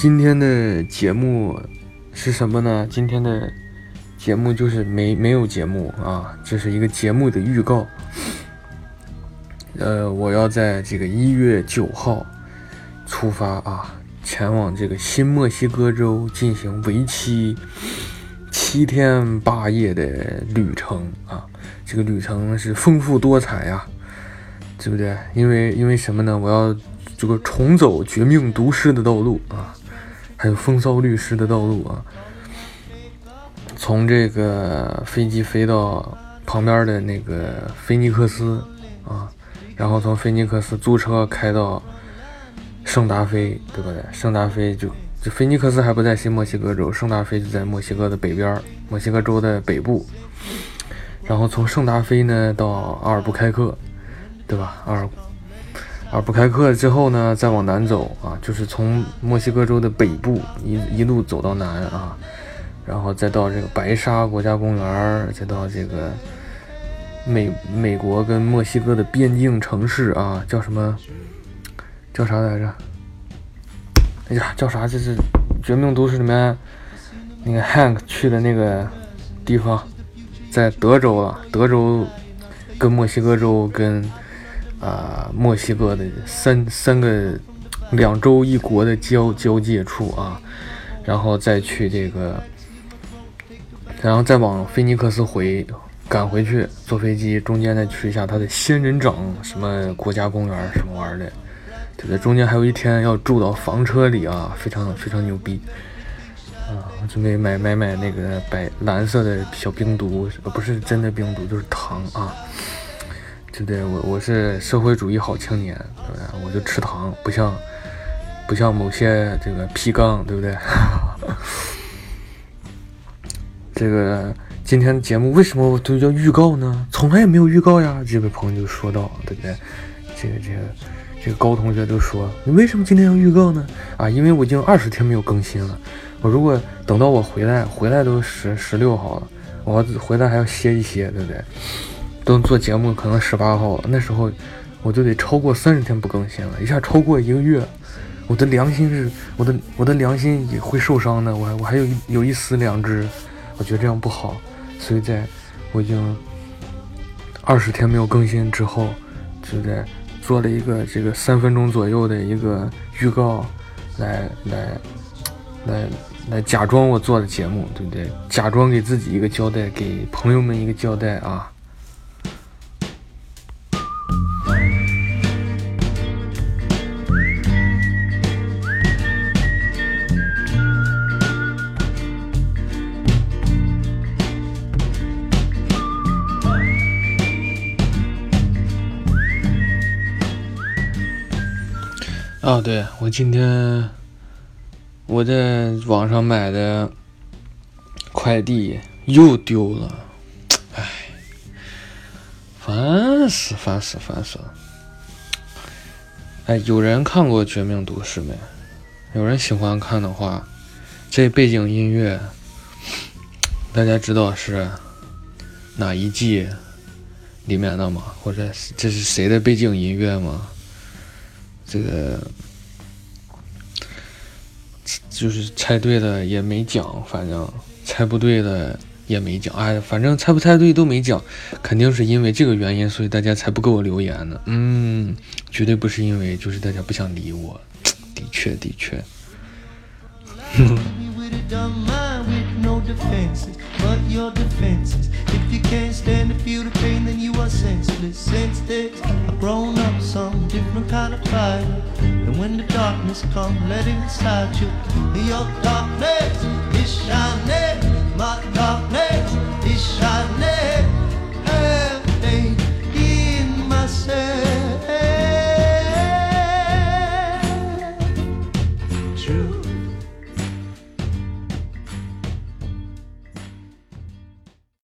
今天的节目是什么呢？今天的节目就是没没有节目啊，这是一个节目的预告。呃，我要在这个一月九号出发啊，前往这个新墨西哥州进行为期七天八夜的旅程啊。这个旅程是丰富多彩呀，对不对？因为因为什么呢？我要这个重走绝命毒师的道路啊，还有风骚律师的道路啊。从这个飞机飞到旁边的那个菲尼克斯啊，然后从菲尼克斯租车开到圣达菲，对不对？圣达菲就就菲尼克斯还不在新墨西哥州，圣达菲就在墨西哥的北边，墨西哥州的北部。然后从圣达菲呢到阿尔布开克，对吧？阿尔阿尔布开克之后呢，再往南走啊，就是从墨西哥州的北部一一路走到南啊，然后再到这个白沙国家公园，再到这个美美国跟墨西哥的边境城市啊，叫什么？叫啥来着？哎呀，叫啥？这是《绝命毒师》里面那个 Hank 去的那个地方。在德州了，德州跟墨西哥州跟啊墨西哥的三三个两州一国的交交界处啊，然后再去这个，然后再往菲尼克斯回赶回去，坐飞机中间再去一下他的仙人掌什么国家公园什么玩意儿的，对不对？中间还有一天要住到房车里啊，非常非常牛逼。啊，我准备买买买那个白蓝色的小冰毒，不是真的冰毒，就是糖啊，对对？我我是社会主义好青年，对不对？我就吃糖，不像不像某些这个皮杠，对不对？这个今天的节目为什么都叫预告呢？从来也没有预告呀！这位朋友就说到，对不对？这个这个这个高同学就说，你为什么今天要预告呢？啊，因为我已经二十天没有更新了。我如果等到我回来，回来都十十六号了，我回来还要歇一歇，对不对？等做节目可能十八号了，那时候我就得超过三十天不更新了，一下超过一个月，我的良心是，我的我的良心也会受伤的，我还我还有一有一丝良知，我觉得这样不好，所以在我已经二十天没有更新之后，就在做了一个这个三分钟左右的一个预告，来来。来来，假装我做的节目，对不对？假装给自己一个交代，给朋友们一个交代啊！啊，对我今天。我在网上买的快递又丢了，唉，烦死烦死烦死了！哎，有人看过《绝命毒师》没？有人喜欢看的话，这背景音乐大家知道是哪一季里面的吗？或者这是谁的背景音乐吗？这个。就是猜对了也没讲，反正猜不对的也没讲，哎，反正猜不猜对都没讲，肯定是因为这个原因，所以大家才不给我留言呢。嗯，绝对不是因为就是大家不想理我，的确的确。defenses but your defenses. If you can't stand to feel the pain, then you are senseless. Since this, I've grown up some different kind of fire. And when the darkness comes, let it inside you. Your darkness.